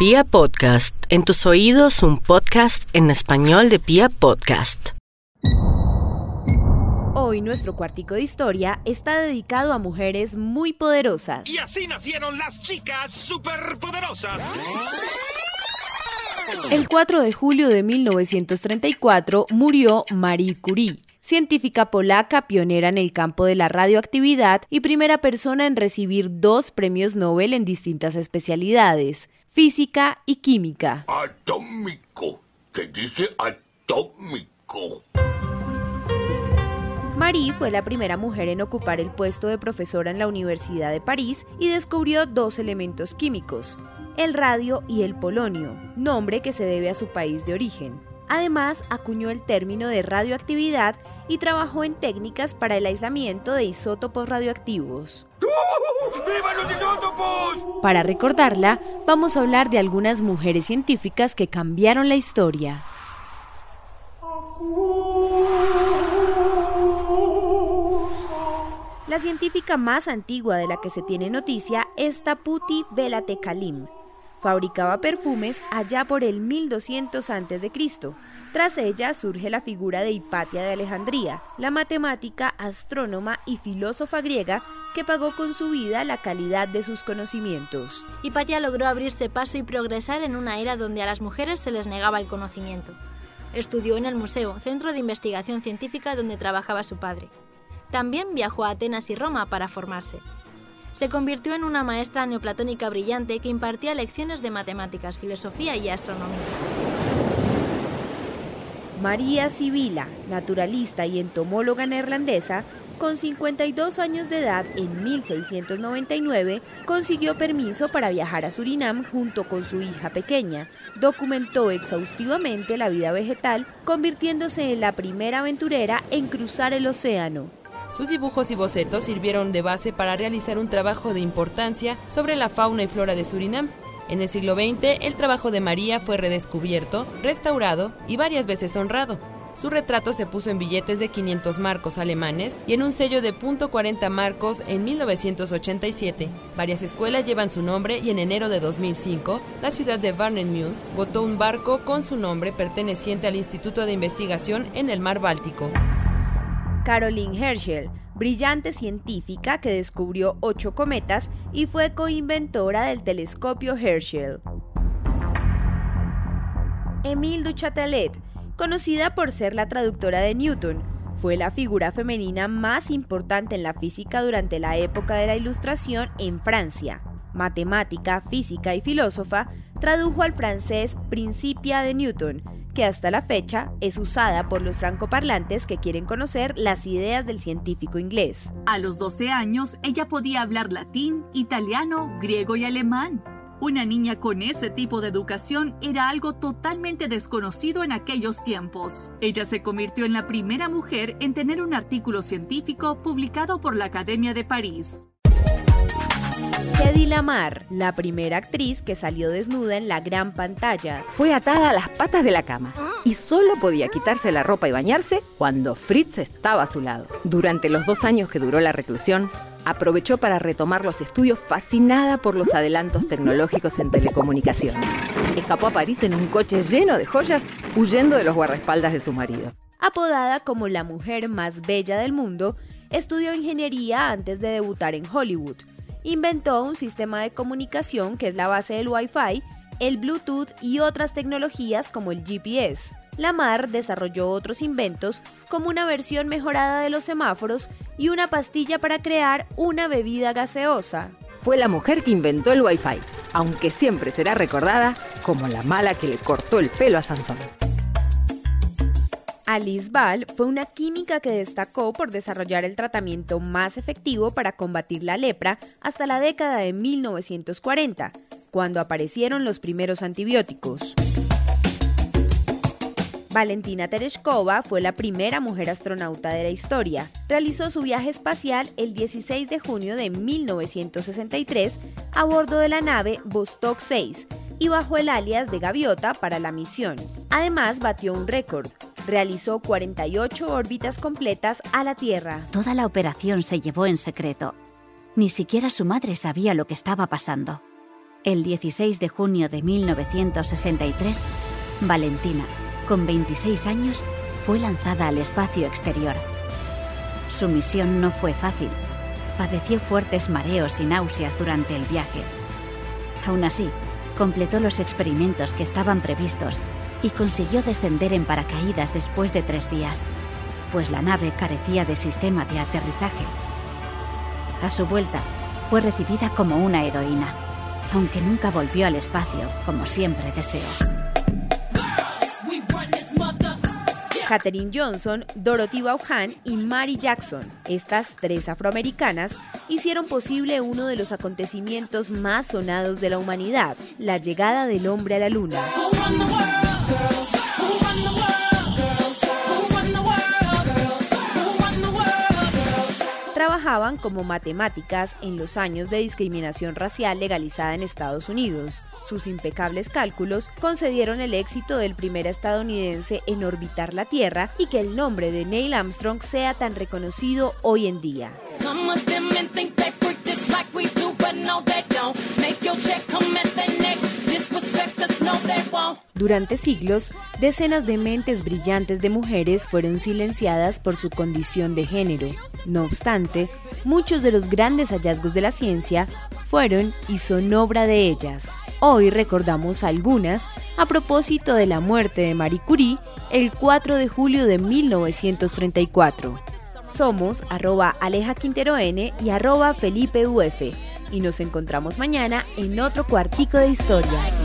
Pia Podcast, en tus oídos un podcast en español de Pia Podcast. Hoy nuestro cuartico de historia está dedicado a mujeres muy poderosas. Y así nacieron las chicas superpoderosas. El 4 de julio de 1934 murió Marie Curie, científica polaca pionera en el campo de la radioactividad y primera persona en recibir dos premios Nobel en distintas especialidades, física y química. Atómico. ¿Qué dice atómico? Marie fue la primera mujer en ocupar el puesto de profesora en la Universidad de París y descubrió dos elementos químicos, el radio y el polonio, nombre que se debe a su país de origen. Además, acuñó el término de radioactividad y trabajó en técnicas para el aislamiento de isótopos radioactivos. ¡Viva los isótopos! Para recordarla, vamos a hablar de algunas mujeres científicas que cambiaron la historia. La científica más antigua de la que se tiene noticia es Taputi Kalim. Fabricaba perfumes allá por el 1200 a.C. Tras ella surge la figura de Hipatia de Alejandría, la matemática, astrónoma y filósofa griega que pagó con su vida la calidad de sus conocimientos. Hipatia logró abrirse paso y progresar en una era donde a las mujeres se les negaba el conocimiento. Estudió en el Museo, centro de investigación científica donde trabajaba su padre. También viajó a Atenas y Roma para formarse. Se convirtió en una maestra neoplatónica brillante que impartía lecciones de matemáticas, filosofía y astronomía. María Sibila, naturalista y entomóloga neerlandesa, con 52 años de edad en 1699, consiguió permiso para viajar a Surinam junto con su hija pequeña. Documentó exhaustivamente la vida vegetal, convirtiéndose en la primera aventurera en cruzar el océano. Sus dibujos y bocetos sirvieron de base para realizar un trabajo de importancia sobre la fauna y flora de Surinam. En el siglo XX, el trabajo de María fue redescubierto, restaurado y varias veces honrado. Su retrato se puso en billetes de 500 marcos alemanes y en un sello de .40 marcos en 1987. Varias escuelas llevan su nombre y en enero de 2005, la ciudad de Warnemünde votó un barco con su nombre perteneciente al Instituto de Investigación en el Mar Báltico. Caroline Herschel, brillante científica que descubrió ocho cometas y fue coinventora del telescopio Herschel. Émile du Châtelet, conocida por ser la traductora de Newton, fue la figura femenina más importante en la física durante la época de la Ilustración en Francia. Matemática, física y filósofa, tradujo al francés Principia de Newton, que hasta la fecha es usada por los francoparlantes que quieren conocer las ideas del científico inglés. A los 12 años, ella podía hablar latín, italiano, griego y alemán. Una niña con ese tipo de educación era algo totalmente desconocido en aquellos tiempos. Ella se convirtió en la primera mujer en tener un artículo científico publicado por la Academia de París. Hedy Lamar, la primera actriz que salió desnuda en la gran pantalla. Fue atada a las patas de la cama y solo podía quitarse la ropa y bañarse cuando Fritz estaba a su lado. Durante los dos años que duró la reclusión, aprovechó para retomar los estudios fascinada por los adelantos tecnológicos en telecomunicaciones. Escapó a París en un coche lleno de joyas, huyendo de los guardaespaldas de su marido. Apodada como la mujer más bella del mundo, estudió ingeniería antes de debutar en Hollywood inventó un sistema de comunicación que es la base del Wi-Fi, el Bluetooth y otras tecnologías como el GPS. Lamar desarrolló otros inventos como una versión mejorada de los semáforos y una pastilla para crear una bebida gaseosa. Fue la mujer que inventó el Wi-Fi, aunque siempre será recordada como la mala que le cortó el pelo a Sansón. Alice Ball fue una química que destacó por desarrollar el tratamiento más efectivo para combatir la lepra hasta la década de 1940, cuando aparecieron los primeros antibióticos. Valentina Tereshkova fue la primera mujer astronauta de la historia. Realizó su viaje espacial el 16 de junio de 1963 a bordo de la nave Vostok 6 y bajo el alias de Gaviota para la misión. Además, batió un récord, realizó 48 órbitas completas a la Tierra. Toda la operación se llevó en secreto. Ni siquiera su madre sabía lo que estaba pasando. El 16 de junio de 1963, Valentina, con 26 años, fue lanzada al espacio exterior. Su misión no fue fácil. Padeció fuertes mareos y náuseas durante el viaje. Aún así, completó los experimentos que estaban previstos y consiguió descender en paracaídas después de tres días, pues la nave carecía de sistema de aterrizaje. A su vuelta, fue recibida como una heroína aunque nunca volvió al espacio, como siempre deseó. Katherine Johnson, Dorothy Vaughan y Mary Jackson, estas tres afroamericanas, hicieron posible uno de los acontecimientos más sonados de la humanidad, la llegada del hombre a la luna. Como matemáticas en los años de discriminación racial legalizada en Estados Unidos. Sus impecables cálculos concedieron el éxito del primer estadounidense en orbitar la Tierra y que el nombre de Neil Armstrong sea tan reconocido hoy en día. Durante siglos, decenas de mentes brillantes de mujeres fueron silenciadas por su condición de género. No obstante, muchos de los grandes hallazgos de la ciencia fueron y son obra de ellas. Hoy recordamos algunas a propósito de la muerte de Marie Curie el 4 de julio de 1934. Somos arroba Aleja Quintero N y arroba Felipe Uf y nos encontramos mañana en otro cuartico de historia.